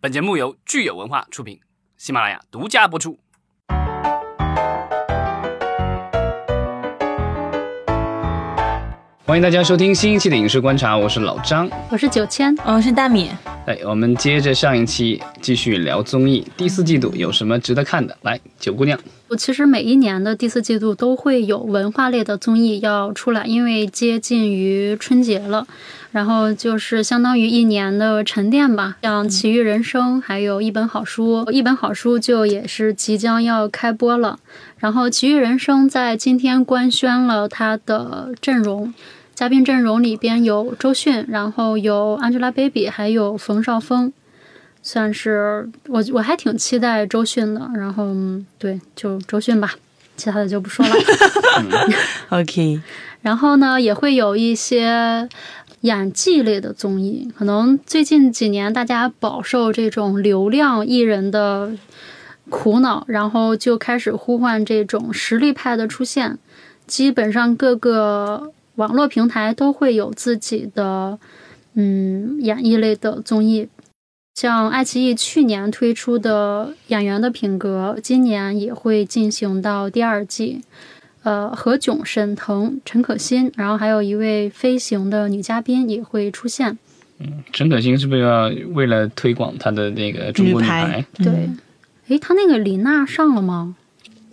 本节目由聚友文化出品，喜马拉雅独家播出。欢迎大家收听新一期的《影视观察》，我是老张，我是九千，我是大米。哎，我们接着上一期继续聊综艺。第四季度有什么值得看的？来，九姑娘。我其实每一年的第四季度都会有文化类的综艺要出来，因为接近于春节了，然后就是相当于一年的沉淀吧。像《奇遇人生》还有一本好书，一本好书就也是即将要开播了。然后《奇遇人生》在今天官宣了它的阵容。嘉宾阵容里边有周迅，然后有 Angelababy，还有冯绍峰，算是我我还挺期待周迅的。然后对，就周迅吧，其他的就不说了。OK。然后呢，也会有一些演技类的综艺。可能最近几年大家饱受这种流量艺人的苦恼，然后就开始呼唤这种实力派的出现。基本上各个。网络平台都会有自己的，嗯，演艺类的综艺，像爱奇艺去年推出的《演员的品格》，今年也会进行到第二季。呃，何炅、沈腾、陈可辛，然后还有一位飞行的女嘉宾也会出现。嗯，陈可辛是不是要为了推广他的那个中国女排？对，诶，他那个李娜上了吗？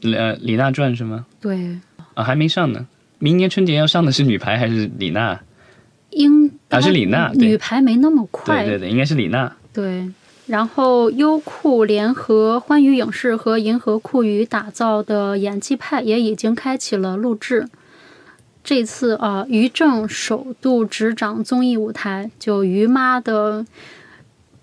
呃，李娜传是吗？对，啊，还没上呢。明年春节要上的是女排还是李娜？应还是李娜？女排没那么快。对对对，应该是李娜。对，然后优酷联合欢娱影视和银河酷娱打造的《演技派》也已经开启了录制。这次啊，于正首度执掌综艺舞台，就于妈的。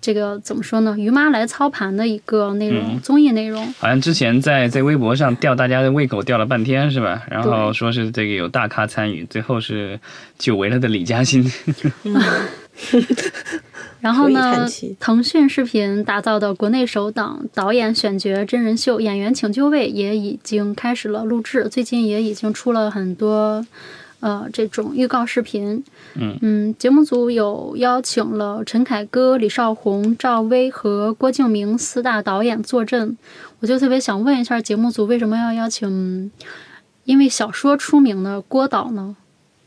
这个怎么说呢？于妈来操盘的一个内容，综艺内容，好像之前在在微博上吊大家的胃口吊了半天，是吧？然后说是这个有大咖参与，最后是久违了的李嘉欣。然后呢，腾讯视频打造的国内首档导演选角真人秀《演员请就位》也已经开始了录制，最近也已经出了很多。呃，这种预告视频，嗯嗯，节目组有邀请了陈凯歌、李少红、赵薇和郭敬明四大导演坐镇，我就特别想问一下，节目组为什么要邀请因为小说出名的郭导呢？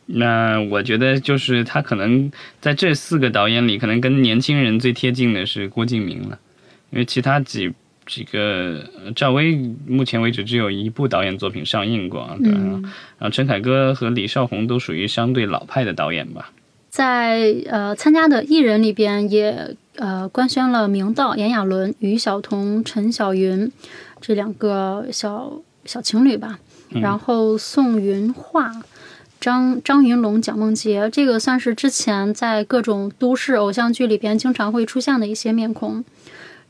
那我觉得就是他可能在这四个导演里，可能跟年轻人最贴近的是郭敬明了，因为其他几。几个赵薇目前为止只有一部导演作品上映过，对，然后陈凯歌和李少红都属于相对老派的导演吧。在呃参加的艺人里边，也呃官宣了明道、炎亚纶、于晓彤、陈小云这两个小小情侣吧。然后宋云画、张张云龙、蒋梦婕，这个算是之前在各种都市偶像剧里边经常会出现的一些面孔。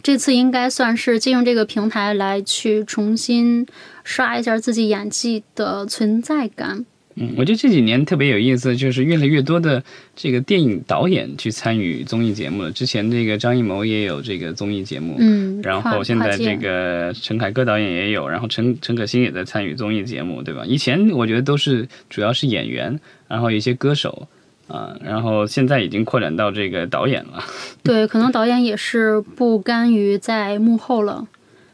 这次应该算是借用这个平台来去重新刷一下自己演技的存在感。嗯，我觉得这几年特别有意思，就是越来越多的这个电影导演去参与综艺节目了。之前这个张艺谋也有这个综艺节目，嗯，然后现在这个陈凯歌导演也有，然后陈陈可辛也在参与综艺节目，对吧？以前我觉得都是主要是演员，然后一些歌手。啊，然后现在已经扩展到这个导演了。对，可能导演也是不甘于在幕后了。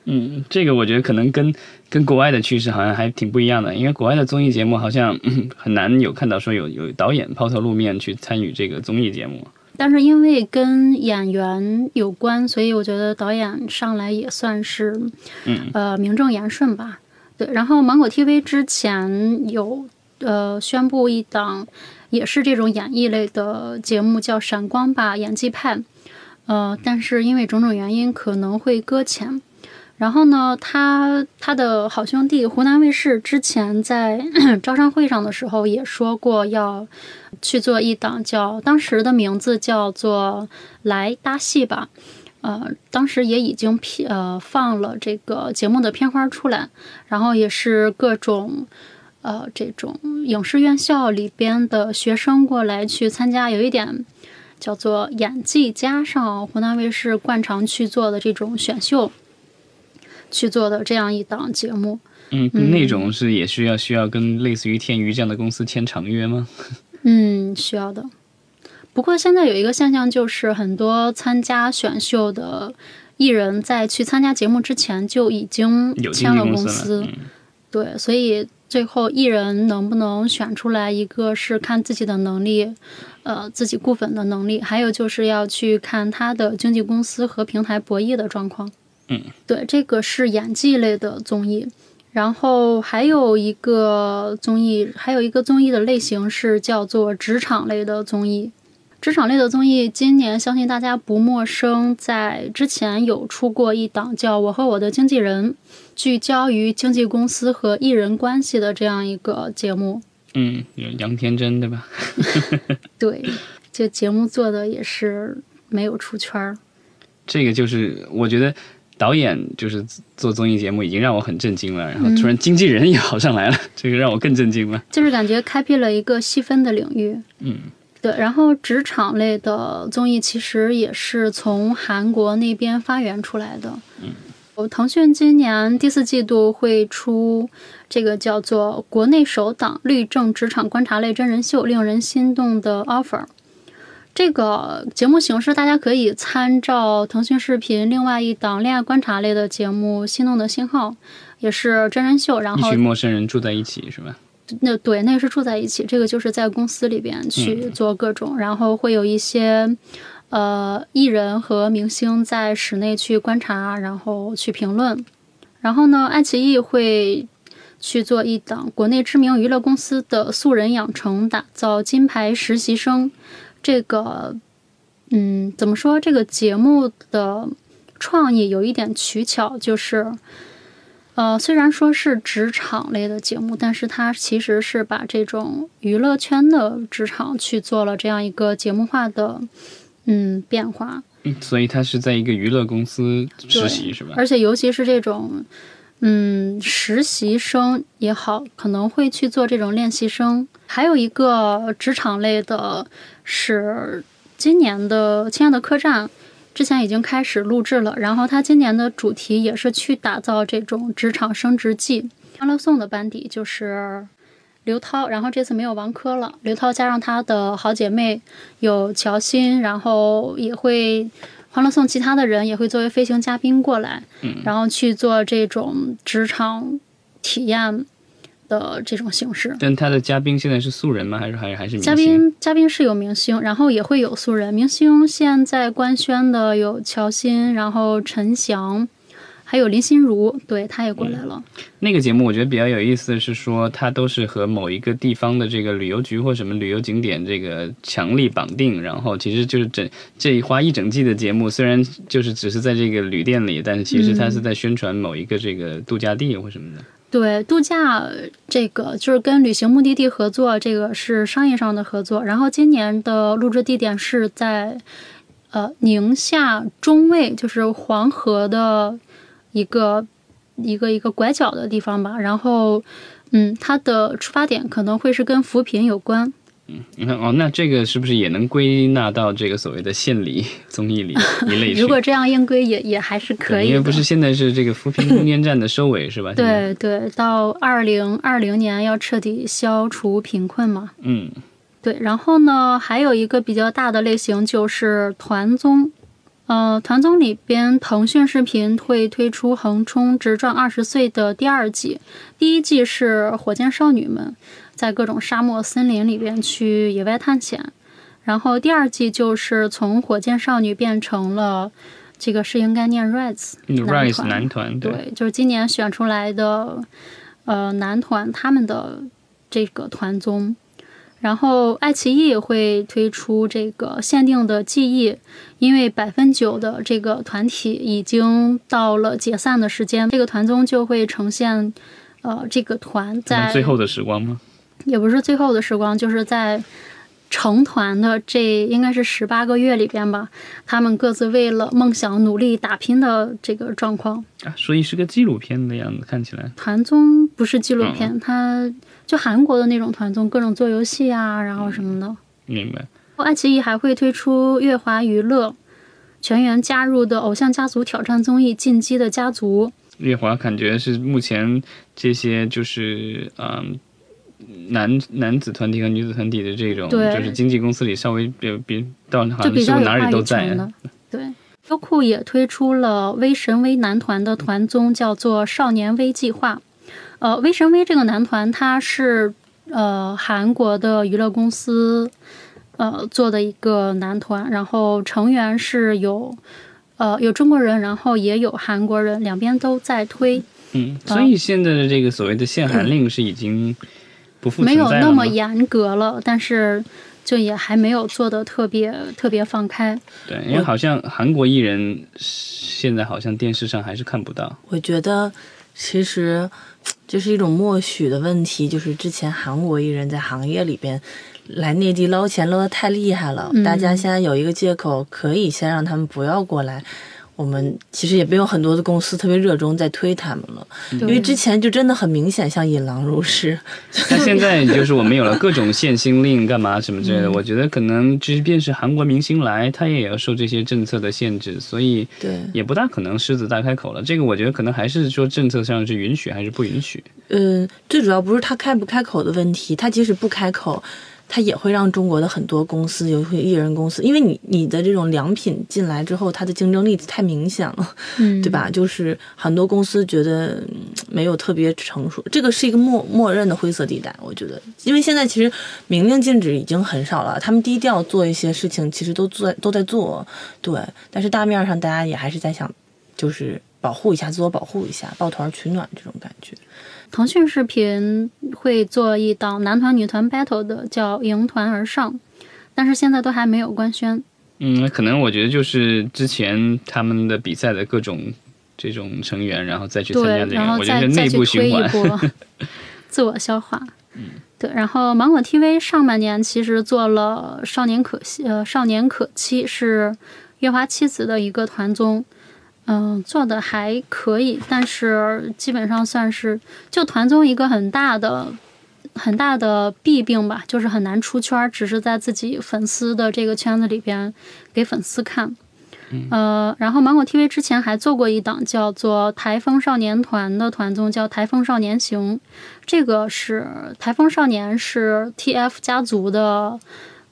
嗯，这个我觉得可能跟跟国外的趋势好像还挺不一样的，因为国外的综艺节目好像 很难有看到说有有导演抛头露面去参与这个综艺节目。但是因为跟演员有关，所以我觉得导演上来也算是嗯呃名正言顺吧。对，然后芒果 TV 之前有呃宣布一档。也是这种演艺类的节目，叫《闪光吧演技派》，呃，但是因为种种原因可能会搁浅。然后呢，他他的好兄弟湖南卫视之前在 招商会上的时候也说过要去做一档，叫当时的名字叫做《来搭戏吧》，呃，当时也已经片呃放了这个节目的片花出来，然后也是各种。呃，这种影视院校里边的学生过来去参加，有一点叫做演技加上湖南卫视惯常去做的这种选秀去做的这样一档节目。嗯，那种是也需要需要跟类似于天娱这样的公司签长约吗？嗯，需要的。不过现在有一个现象，就是很多参加选秀的艺人在去参加节目之前就已经签了公司司，嗯对，所以最后艺人能不能选出来，一个是看自己的能力，呃，自己固粉的能力，还有就是要去看他的经纪公司和平台博弈的状况。嗯，对，这个是演技类的综艺。然后还有一个综艺，还有一个综艺的类型是叫做职场类的综艺。职场类的综艺，今年相信大家不陌生，在之前有出过一档叫《我和我的经纪人》，聚焦于经纪公司和艺人关系的这样一个节目。嗯，杨天真对吧？对，这节目做的也是没有出圈儿。这个就是我觉得导演就是做综艺节目已经让我很震惊了，然后突然经纪人也好上来了，这个让我更震惊了。就是感觉开辟了一个细分的领域。嗯，对，然后职场类的综艺其实也是从韩国那边发源出来的。嗯，我腾讯今年第四季度会出这个叫做国内首档律政职场观察类真人秀，令人心动的 offer。这个节目形式大家可以参照腾讯视频另外一档恋爱观察类的节目《心动的信号》，也是真人秀，然后一群陌生人住在一起是吧？那对，那个是住在一起，这个就是在公司里边去做各种，然后会有一些呃艺人和明星在室内去观察，然后去评论。然后呢，爱奇艺会去做一档国内知名娱乐公司的素人养成，打造金牌实习生。这个，嗯，怎么说？这个节目的创意有一点取巧，就是。呃，虽然说是职场类的节目，但是它其实是把这种娱乐圈的职场去做了这样一个节目化的嗯变化。嗯，所以他是在一个娱乐公司实习是吧？而且尤其是这种嗯实习生也好，可能会去做这种练习生。还有一个职场类的是今年的《亲爱的客栈》。之前已经开始录制了，然后他今年的主题也是去打造这种职场升职记。欢乐颂的班底就是刘涛，然后这次没有王珂了，刘涛加上她的好姐妹有乔欣，然后也会欢乐颂其他的人也会作为飞行嘉宾过来，嗯，然后去做这种职场体验的这种形式。但他的嘉宾现在是素人吗？还是还还是明星？嘉宾嘉宾是有明星，然后也会有素人。明星现在官宣的有乔欣，然后陈翔，还有林心如，对，她也过来了。那个节目我觉得比较有意思的是说，它都是和某一个地方的这个旅游局或什么旅游景点这个强力绑定，然后其实就是整这一花一整季的节目，虽然就是只是在这个旅店里，但是其实它是在宣传某一个这个度假地或什么的。对，度假这个就是跟旅行目的地合作，这个是商业上的合作。然后今年的录制地点是在呃宁夏中卫，就是黄河的一个一个一个拐角的地方吧。然后，嗯，它的出发点可能会是跟扶贫有关。嗯你看哦，那这个是不是也能归纳到这个所谓的献礼综艺里一类？如果这样硬归也也还是可以。因为不是现在是这个扶贫攻坚战的收尾是吧？对对，到二零二零年要彻底消除贫困嘛。嗯，对，然后呢，还有一个比较大的类型就是团综。呃，团综里边，腾讯视频会推出《横冲直撞二十岁》的第二季。第一季是火箭少女们在各种沙漠、森林里边去野外探险，然后第二季就是从火箭少女变成了这个是应该念 Rise 嗯男团男团对，对，就是今年选出来的呃男团他们的这个团综。然后爱奇艺会推出这个限定的记忆，因为百分九的这个团体已经到了解散的时间，这个团综就会呈现，呃，这个团在最后的时光吗？也不是最后的时光，就是在成团的这应该是十八个月里边吧，他们各自为了梦想努力打拼的这个状况。啊，所以是个纪录片的样子，看起来。团综不是纪录片，它就韩国的那种团综，各种做游戏啊，然后什么的。明白。爱奇艺还会推出乐华娱乐全员加入的偶像家族挑战综艺《进击的家族》。月华感觉是目前这些就是嗯男男子团体和女子团体的这种，对就是经纪公司里稍微比比到好像哪里都在。对，优酷也推出了微神微男团的团综，叫做《少年微计划》。呃，微神微这个男团，他是呃韩国的娱乐公司呃做的一个男团，然后成员是有呃有中国人，然后也有韩国人，两边都在推，嗯，所以现在的这个所谓的限韩令是已经不复没有存在了吗？那么严格了，但是就也还没有做的特别特别放开。对，因为好像韩国艺人现在好像电视上还是看不到。我觉得其实这是一种默许的问题，就是之前韩国艺人在行业里边来内地捞钱捞得太厉害了，嗯大家现在有一个借口，可以先让他们不要过来。我们其实也没有很多的公司特别热衷在推他们了，因为之前就真的很明显像引狼入室，但现在就是我们有了各种限薪令，干嘛什么之类的，嗯。我觉得可能即便是韩国明星来，他也要受这些政策的限制，所以对，也不大可能狮子大开口了。这个我觉得可能还是说政策上是允许还是不允许。嗯，最主要不是他开不开口的问题，他即使不开口，他也会让中国的很多公司，尤其艺人公司，因为你你的这种良品进来之后，它的竞争力太明显了，嗯，对吧？就是很多公司觉得嗯没有特别成熟，这个是一个默默认的灰色地带，我觉得，因为现在其实明令禁止已经很少了，他们低调做一些事情，其实都做都在做，对，但是大面上大家也还是在想，就是保护一下，自我保护一下，抱团取暖这种感觉。腾讯视频会做一档男团女团 battle 的，叫《迎团而上》，但是现在都还没有官宣。嗯，可能我觉得就是之前他们的比赛的各种这种成员，然后再去参对加，这个，然后我觉得内再再去推一部循环。波，自我消化。嗯对，然后芒果 TV 上半年其实做了《少年可惜》呃，《少年可期》是月华妻子的一个团综，嗯、做的还可以，但是基本上算是就团综一个很大的。很大的弊病吧，就是很难出圈儿，只是在自己粉丝的这个圈子里边给粉丝看。呃，然后芒果 TV 之前还做过一档叫做《台风少年团》的团综，叫《台风少年行》。这个是台风少年是 TF 家族的，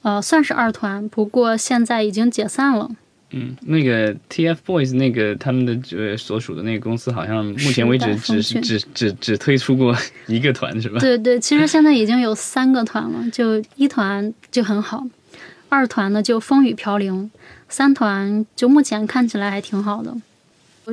呃，算是二团，不过现在已经解散了。嗯，那个 TFBOYS 那个他们的呃所属的那个公司，好像目前为止只只只只推出过一个团，是吧？对对，其实现在已经有三个团了，就一团就很好，二团呢就风雨飘零，三团就目前看起来还挺好的。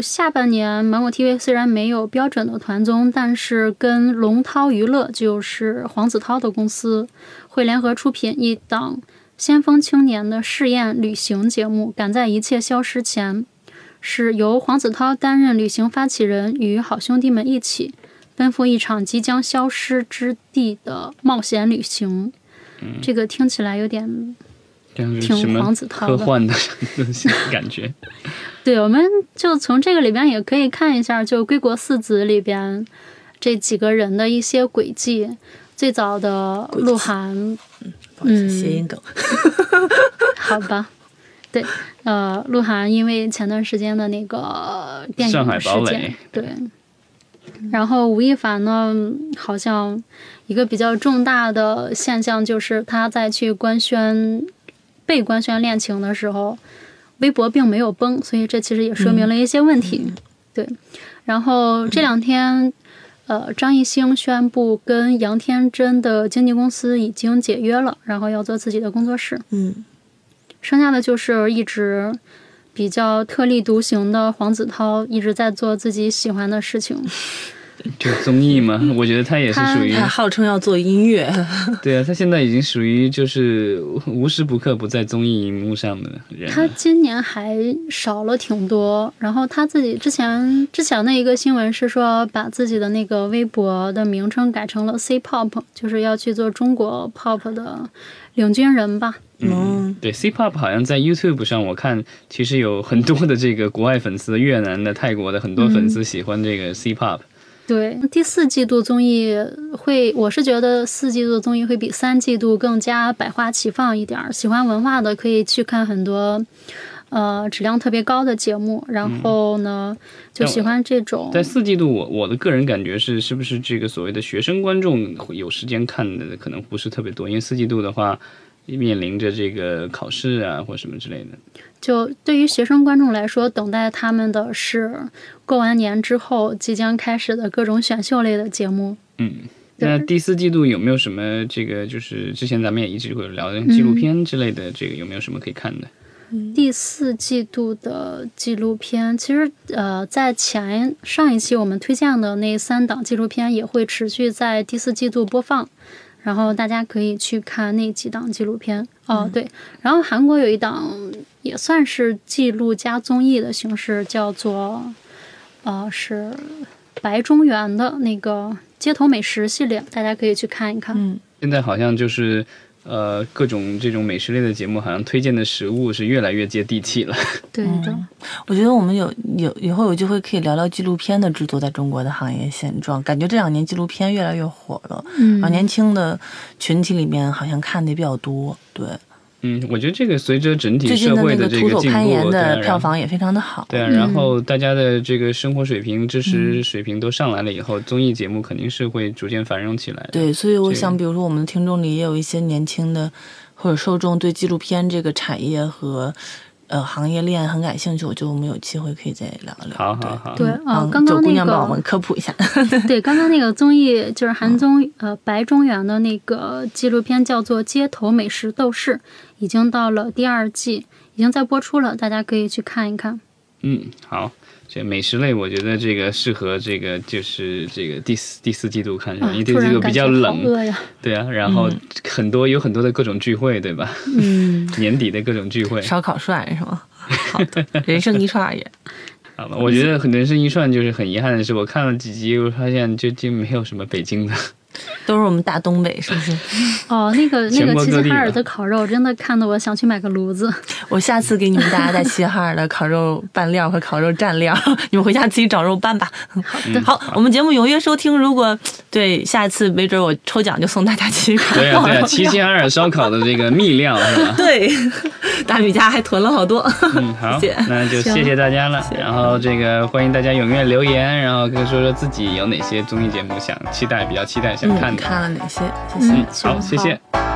下半年芒果 TV 虽然没有标准的团综，但是跟龙涛娱乐，就是黄子韬的公司，会联合出品一档先锋青年的试验旅行节目《赶在一切消失前》，是由黄子韬担任旅行发起人，与好兄弟们一起奔赴一场即将消失之地的冒险旅行。这个听起来有点挺黄子韬的科幻的 感觉。对，我们就从这个里边也可以看一下，就《归国四子》里边这几个人的一些轨迹。最早的鹿晗，不好意思，嗯谐音梗。好吧，对，呃，鹿晗因为前段时间的那个电影上海堡垒件，对。然后吴亦凡呢，好像一个比较重大的现象就是他在去官宣被官宣恋情的时候，微博并没有崩，所以这其实也说明了一些问题。对，然后这两天，呃，张艺兴宣布跟杨天真的经纪公司已经解约了，然后要做自己的工作室。嗯，剩下的就是一直比较特立独行的黄子韬，一直在做自己喜欢的事情。就综艺嘛，我觉得他也是属于他号称要做音乐，对啊，他现在已经属于就是无时不刻不在综艺荧幕上的人他。今年还少了挺多，然后他自己之前之前的一个新闻是说，把自己的那个微博的名称改成了 C pop，就是要去做中国 pop 的领军人吧。嗯，对，C-pop 好像在 YouTube 上，我看其实有很多的这个国外粉丝，越南的、泰国的很多粉丝喜欢这个 C-pop。对，第四季度综艺会，我是觉得四季度综艺会比三季度更加百花齐放一点儿。喜欢文化的可以去看很多，呃质量特别高的节目，然后呢就喜欢这种。在四季度，我我的个人感觉是，是不是这个所谓的学生观众有时间看的可能不是特别多，因为四季度的话。面临着这个考试啊，或什么之类的，就对于学生观众来说，等待他们的是过完年之后即将开始的各种选秀类的节目。嗯，那第四季度有没有什么这个？就是之前咱们也一直会聊的纪录片之类的，这个有没有什么可以看的？第四季度的纪录片，其实呃，在前上一期我们推荐的那三档纪录片也会持续在第四季度播放。然后大家可以去看那几档纪录片哦，对。然后韩国有一档也算是记录加综艺的形式，叫做呃是白中原的那个街头美食系列，大家可以去看一看。嗯，现在好像就是。呃，各种这种美食类的节目，好像推荐的食物是越来越接地气了。对的，我觉得我们有有以后有机会可以聊聊纪录片的制作在中国的行业现状。感觉这两年纪录片越来越火了，嗯，啊，年轻的群体里面好像看的比较多，对。嗯，我觉得这个随着整体社会的这个进步，的票房也非常的好。对啊，然后大家的这个生活水平、知识水平都上来了以后，综艺节目肯定是会逐渐繁荣起来。对，所以我想，比如说我们的听众里也有一些年轻的或者受众，对纪录片这个产业和。呃，行业链很感兴趣，我觉得我们有机会可以再聊聊。好好好，对啊，刚刚那个帮我们科普一下。对，刚刚那个综艺就是韩综呃白中原的那个纪录片，叫做《街头美食斗士》，已经到了第二季，已经在播出了，大家可以去看一看。嗯，好。这美食类，我觉得这个适合这个就是这个第四第四季度看，因为第四季度比较冷，对啊，然后很多有很多的各种聚会，对吧？嗯，年底的各种聚会，烧烤涮是吗？好的，人生一串也。好吧，我觉得人生一串就是很遗憾的是，我看了几集，我发现就就没有什么北京的。都是我们大东北，是不是？哦，那个那个齐齐哈尔的烤肉，真的看得我想去买个炉子。我下次给你们大家带齐齐哈尔的烤肉拌料和烤肉蘸料，你们回家自己找肉拌吧。好的，好，我们节目踊跃收听。如果对下一次没准我抽奖就送大家齐齐哈尔。对啊，齐齐哈尔烧烤的这个秘料是吧？对，大米家还囤了好多。嗯，好，那就谢谢大家了。然后这个欢迎大家踊跃留言，然后跟说说自己有哪些综艺节目想期待，比较期待。想看看了哪些？谢谢。好，谢谢。